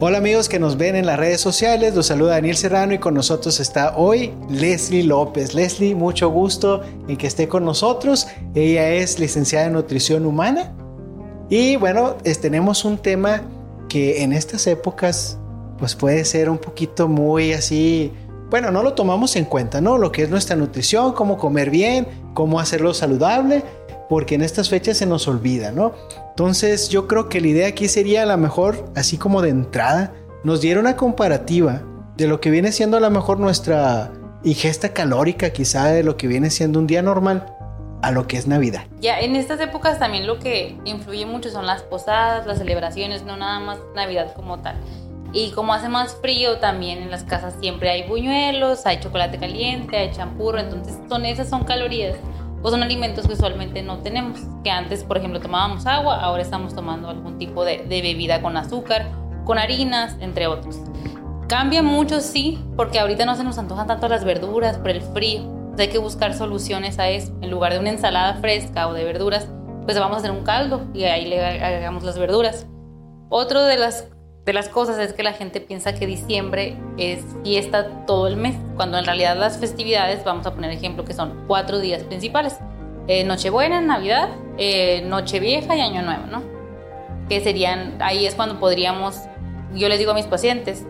Hola amigos que nos ven en las redes sociales, los saluda Daniel Serrano y con nosotros está hoy Leslie López. Leslie, mucho gusto en que esté con nosotros. Ella es licenciada en nutrición humana y bueno, tenemos un tema que en estas épocas pues puede ser un poquito muy así, bueno, no lo tomamos en cuenta, ¿no? Lo que es nuestra nutrición, cómo comer bien, cómo hacerlo saludable, porque en estas fechas se nos olvida, ¿no? Entonces yo creo que la idea aquí sería a lo mejor, así como de entrada, nos diera una comparativa de lo que viene siendo a lo mejor nuestra ingesta calórica, quizá de lo que viene siendo un día normal a lo que es Navidad. Ya, en estas épocas también lo que influye mucho son las posadas, las celebraciones, no nada más Navidad como tal. Y como hace más frío, también en las casas siempre hay buñuelos, hay chocolate caliente, hay champurro, entonces son esas son calorías o son alimentos que usualmente no tenemos. Que antes, por ejemplo, tomábamos agua, ahora estamos tomando algún tipo de, bebida con azúcar, con harinas, entre otros. Cambia mucho, sí, porque ahorita no se nos antojan tanto las verduras por el frío. hay que buscar soluciones a eso. En lugar de una ensalada fresca o de verduras, pues vamos a hacer un caldo y ahí le agregamos las verduras. Otro de las de las cosas es que la gente piensa que diciembre es fiesta todo el mes, cuando en realidad las festividades, vamos a poner ejemplo, que son cuatro días principales. Eh, Nochebuena, Navidad, eh, Nochevieja y Año Nuevo, ¿no? Que serían, ahí es cuando podríamos, yo les digo a mis pacientes,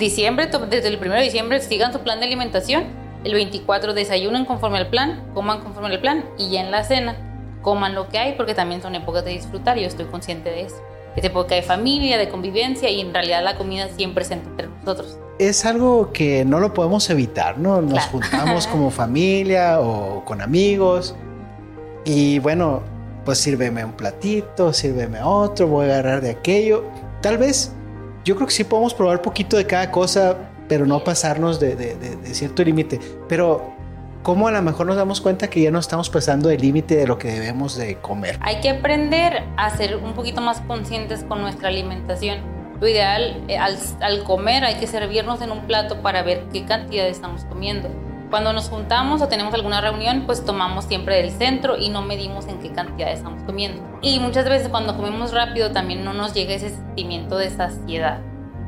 diciembre, desde el 1 de diciembre sigan su plan de alimentación, el 24 desayunen conforme al plan, coman conforme al plan y ya en la cena coman lo que hay porque también son épocas de disfrutar y yo estoy consciente de eso es época de familia, de convivencia y en realidad la comida siempre se entre nosotros. Es algo que no lo podemos evitar, ¿no? Nos juntamos como familia o con amigos y bueno, pues sírveme un platito, sírveme otro, voy a agarrar de aquello. Tal vez, yo creo que sí podemos probar poquito de cada cosa, pero no pasarnos de, de cierto límite. Pero cómo a lo mejor nos damos cuenta que ya no estamos pasando el límite de lo que debemos de comer. Hay que aprender a ser un poquito más conscientes con nuestra alimentación. Lo ideal, eh, al, al comer hay que servirnos en un plato para ver qué cantidad estamos comiendo. Cuando nos juntamos o tenemos alguna reunión, pues tomamos siempre del centro y no medimos en qué cantidad estamos comiendo. Y muchas veces cuando comemos rápido también no nos llega ese sentimiento de saciedad.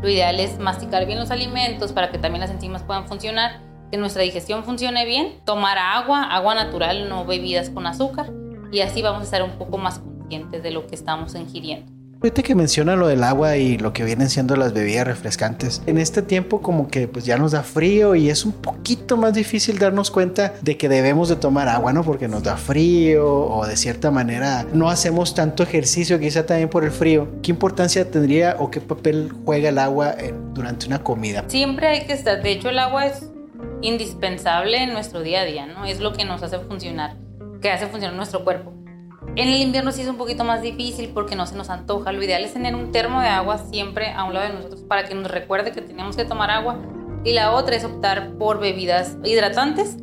Lo ideal es masticar bien los alimentos para que también las enzimas puedan funcionar que nuestra digestión funcione bien, tomar agua, agua natural, no bebidas con azúcar, y así vamos a estar un poco más conscientes de lo que estamos ingiriendo. Ahorita que menciona lo del agua y lo que vienen siendo las bebidas refrescantes, en este tiempo como que pues ya nos da frío y es un poquito más difícil darnos cuenta de que debemos de tomar agua, ¿no? Porque nos da frío o de cierta manera no hacemos tanto ejercicio quizá también por el frío. ¿Qué importancia tendría o qué papel juega el agua durante una comida? Siempre hay que estar, de hecho el agua es indispensable en nuestro día a día, ¿no? Es lo que nos hace funcionar, que hace funcionar nuestro cuerpo. En el invierno sí es un poquito más difícil porque no se nos antoja. Lo ideal es tener un termo de agua siempre a un lado de nosotros para que nos recuerde que tenemos que tomar agua. Y la otra es optar por bebidas hidratantes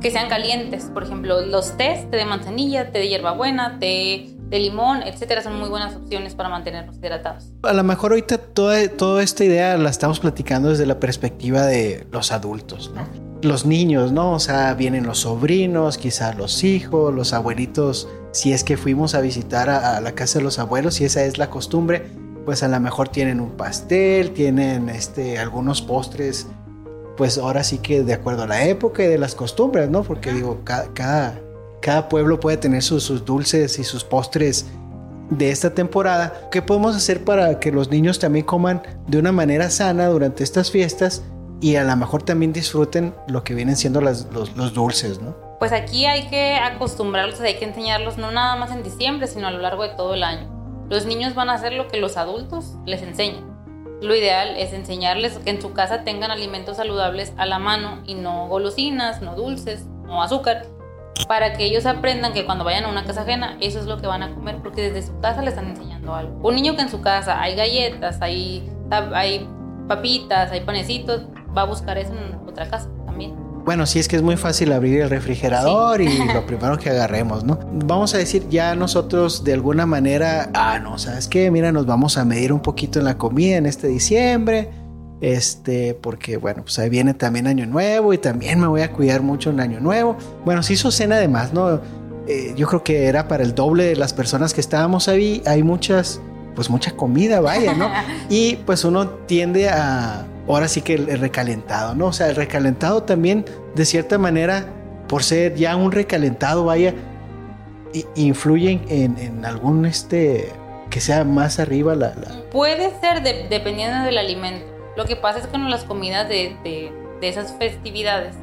que sean calientes. Por ejemplo, los tés, té de manzanilla, té de hierbabuena, té de limón, etcétera, son muy buenas opciones para mantenernos hidratados. A lo mejor ahorita toda, toda esta idea la estamos platicando desde la perspectiva de los adultos, ¿no? Los niños, ¿no? O sea, vienen los sobrinos, quizá los hijos, los abuelitos, si es que fuimos a visitar a, la casa de los abuelos, si esa es la costumbre, pues a lo mejor tienen un pastel, tienen este, algunos postres, pues ahora sí que de acuerdo a la época y de las costumbres, ¿no? Porque digo, cada cada pueblo puede tener sus, dulces y sus postres de esta temporada. ¿Qué podemos hacer para que los niños también coman de una manera sana durante estas fiestas y a lo mejor también disfruten lo que vienen siendo los, dulces, ¿no? Pues aquí hay que acostumbrarlos, hay que enseñarlos no nada más en diciembre, sino a lo largo de todo el año. Los niños van a hacer lo que los adultos les enseñan. Lo ideal es enseñarles que en su casa tengan alimentos saludables a la mano y no golosinas, no dulces, no azúcar, para que ellos aprendan que cuando vayan a una casa ajena, eso es lo que van a comer, porque desde su casa le están enseñando algo. Un niño que en su casa hay galletas, hay, hay papitas, hay panecitos, va a buscar eso en otra casa también. Bueno, sí es que es muy fácil abrir el refrigerador y lo primero que agarremos, ¿no? Vamos a decir ya nosotros de alguna manera, ah, no, ¿sabes qué? Mira, nos vamos a medir un poquito en la comida en este diciembre este, porque bueno, pues ahí viene también Año Nuevo y también me voy a cuidar mucho en Año Nuevo. Bueno, se hizo cena además, ¿no? Eh, yo creo que era para el doble de las personas que estábamos ahí. Hay muchas pues mucha comida, vaya, ¿no? y pues uno tiende a, ahora sí que el, recalentado, ¿no? O sea, el recalentado también, de cierta manera, por ser ya un recalentado, vaya, influye en, en algún, este, que sea más arriba la... Puede ser dependiendo del alimento. Lo que pasa es que con las comidas de, de, esas festividades,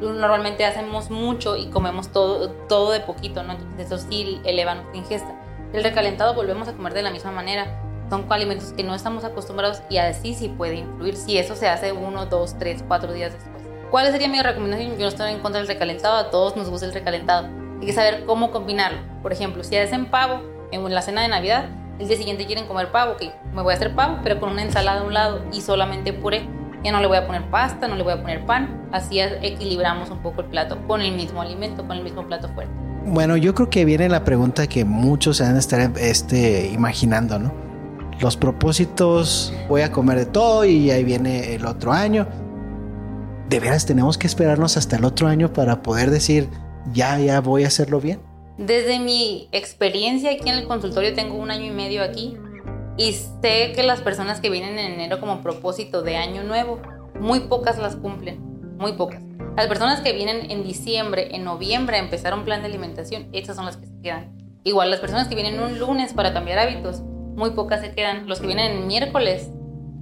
normalmente hacemos mucho y comemos todo, todo de poquito, ¿no? Entonces eso sí eleva nuestra ingesta. El recalentado volvemos a comer de la misma manera. Son alimentos que no estamos acostumbrados y así sí puede influir si eso se hace uno, dos, tres, cuatro días después. ¿Cuál sería mi recomendación? Yo no estoy en contra del recalentado, a todos nos gusta el recalentado. Hay que saber cómo combinarlo. Por ejemplo, si hacen pavo en la cena de Navidad, el día siguiente quieren comer pavo, que me voy a hacer pavo, pero con una ensalada a un lado y solamente puré. Ya no le voy a poner pasta, no le voy a poner pan. Así equilibramos un poco el plato con el mismo alimento, con el mismo plato fuerte. Bueno, yo creo que viene la pregunta que muchos se van a estar este, imaginando, ¿no? Los propósitos, voy a comer de todo y ahí viene el otro año. ¿De veras tenemos que esperarnos hasta el otro año para poder decir, ya, ya voy a hacerlo bien? Desde mi experiencia aquí en el consultorio, tengo un año y medio aquí, y sé que las personas que vienen en enero como propósito de año nuevo, muy pocas las cumplen, muy pocas. Las personas que vienen en diciembre, en noviembre a empezar un plan de alimentación, esas son las que se quedan. Igual las personas que vienen un lunes para cambiar hábitos, muy pocas se quedan. Los que vienen en miércoles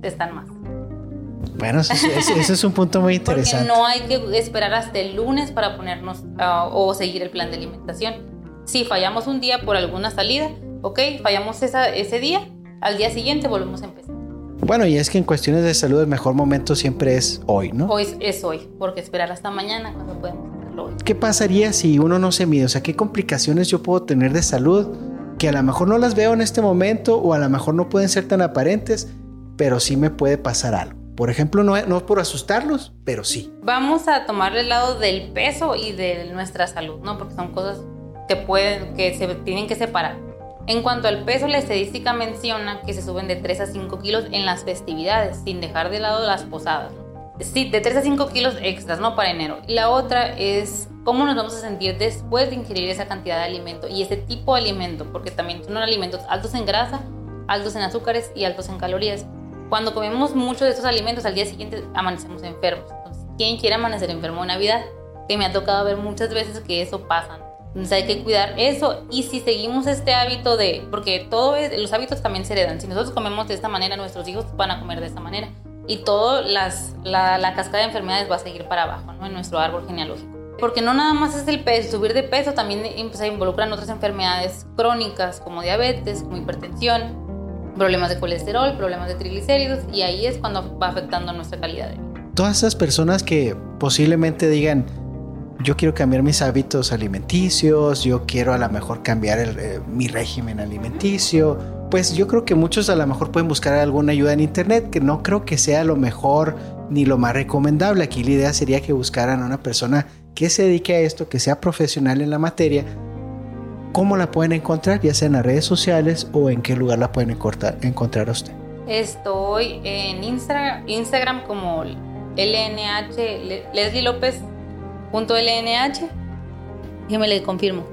están más. Bueno, ese, es un punto muy interesante. Porque no hay que esperar hasta el lunes para ponernos ah, o seguir el plan de alimentación. Si fallamos un día por alguna salida, ok, fallamos esa, ese día, al día siguiente volvemos a empezar. Bueno, y es que en cuestiones de salud el mejor momento siempre es hoy, ¿no? Hoy es hoy, porque esperar hasta mañana cuando podemos hacerlo hoy. ¿Qué pasaría si uno no se mide? O sea, ¿qué complicaciones yo puedo tener de salud que a lo mejor no las veo en este momento o a lo mejor no pueden ser tan aparentes, pero sí me puede pasar algo? Por ejemplo, no, no por asustarlos, pero sí. Vamos a tomar el lado del peso y de nuestra salud, ¿no? Porque son cosas que pueden, que se tienen que separar. En cuanto al peso, la estadística menciona que se suben de 3 a 5 kilos en las festividades, sin dejar de lado las posadas. Sí, de 3 a 5 kilos extras, ¿no? Para enero. Y la otra es cómo nos vamos a sentir después de ingerir esa cantidad de alimento y ese tipo de alimento, porque también son alimentos altos en grasa, altos en azúcares y altos en calorías. Cuando comemos mucho de estos alimentos, al día siguiente amanecemos enfermos. Entonces, ¿quién quiere amanecer enfermo en Navidad? Que me ha tocado ver muchas veces que eso pasa. Entonces hay que cuidar eso y si seguimos este hábito de, porque todo es, los hábitos también se heredan, si nosotros comemos de esta manera, nuestros hijos van a comer de esta manera y toda la, la, cascada de enfermedades va a seguir para abajo ¿no? en nuestro árbol genealógico. Porque no nada más es el peso, subir de peso también se involucran otras enfermedades crónicas como diabetes, como hipertensión, problemas de colesterol, problemas de triglicéridos y ahí es cuando va afectando nuestra calidad de vida. Todas esas personas que posiblemente digan, yo quiero cambiar mis hábitos alimenticios, yo quiero a lo mejor cambiar eh, mi régimen alimenticio. Pues yo creo que muchos a lo mejor pueden buscar alguna ayuda en internet, que no creo que sea lo mejor ni lo más recomendable. Aquí la idea sería que buscaran a una persona que se dedique a esto, que sea profesional en la materia. ¿Cómo la pueden encontrar? Ya sea en las redes sociales o en qué lugar la pueden encontrar, a usted. Estoy en Instagram como LNH Leslie López .lnh. me le confirmo.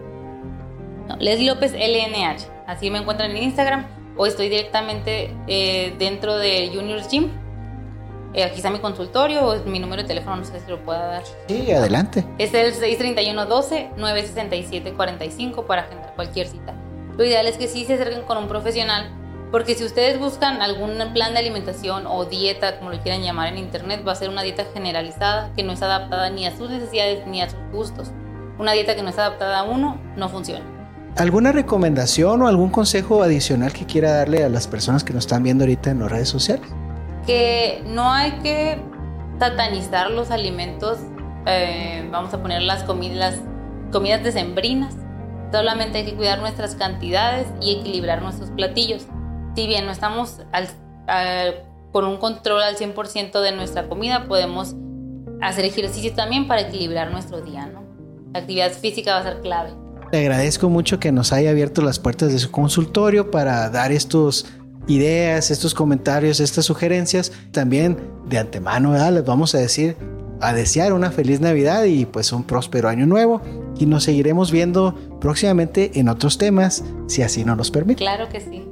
No, Leslie López LNH. Así me encuentran en Instagram. O estoy directamente eh, dentro de Juniors Gym. Eh, aquí está mi consultorio o mi número de teléfono, no sé si lo pueda dar. Sí, adelante. Es el 631-12-967-45 para agendar cualquier cita. Lo ideal es que sí se acerquen con un profesional porque si ustedes buscan algún plan de alimentación o dieta, como lo quieran llamar en internet, va a ser una dieta generalizada que no es adaptada ni a sus necesidades ni a sus gustos. Una dieta que no es adaptada a uno no funciona. ¿Alguna recomendación o algún consejo adicional que quiera darle a las personas que nos están viendo ahorita en las redes sociales? Que no hay que satanizar los alimentos, eh, vamos a poner las comidas, las comidas decembrinas. Solamente hay que cuidar nuestras cantidades y equilibrar nuestros platillos si bien no estamos con un control al 100% de nuestra comida, podemos hacer ejercicio también para equilibrar nuestro día, ¿no? La actividad física va a ser clave. Le agradezco mucho que nos haya abierto las puertas de su consultorio para dar estos ideas, estos comentarios, estas sugerencias. También de antemano les vamos a decir, a desear una feliz Navidad y pues un próspero año nuevo. Y nos seguiremos viendo próximamente en otros temas, si así nos los permite. Claro que sí.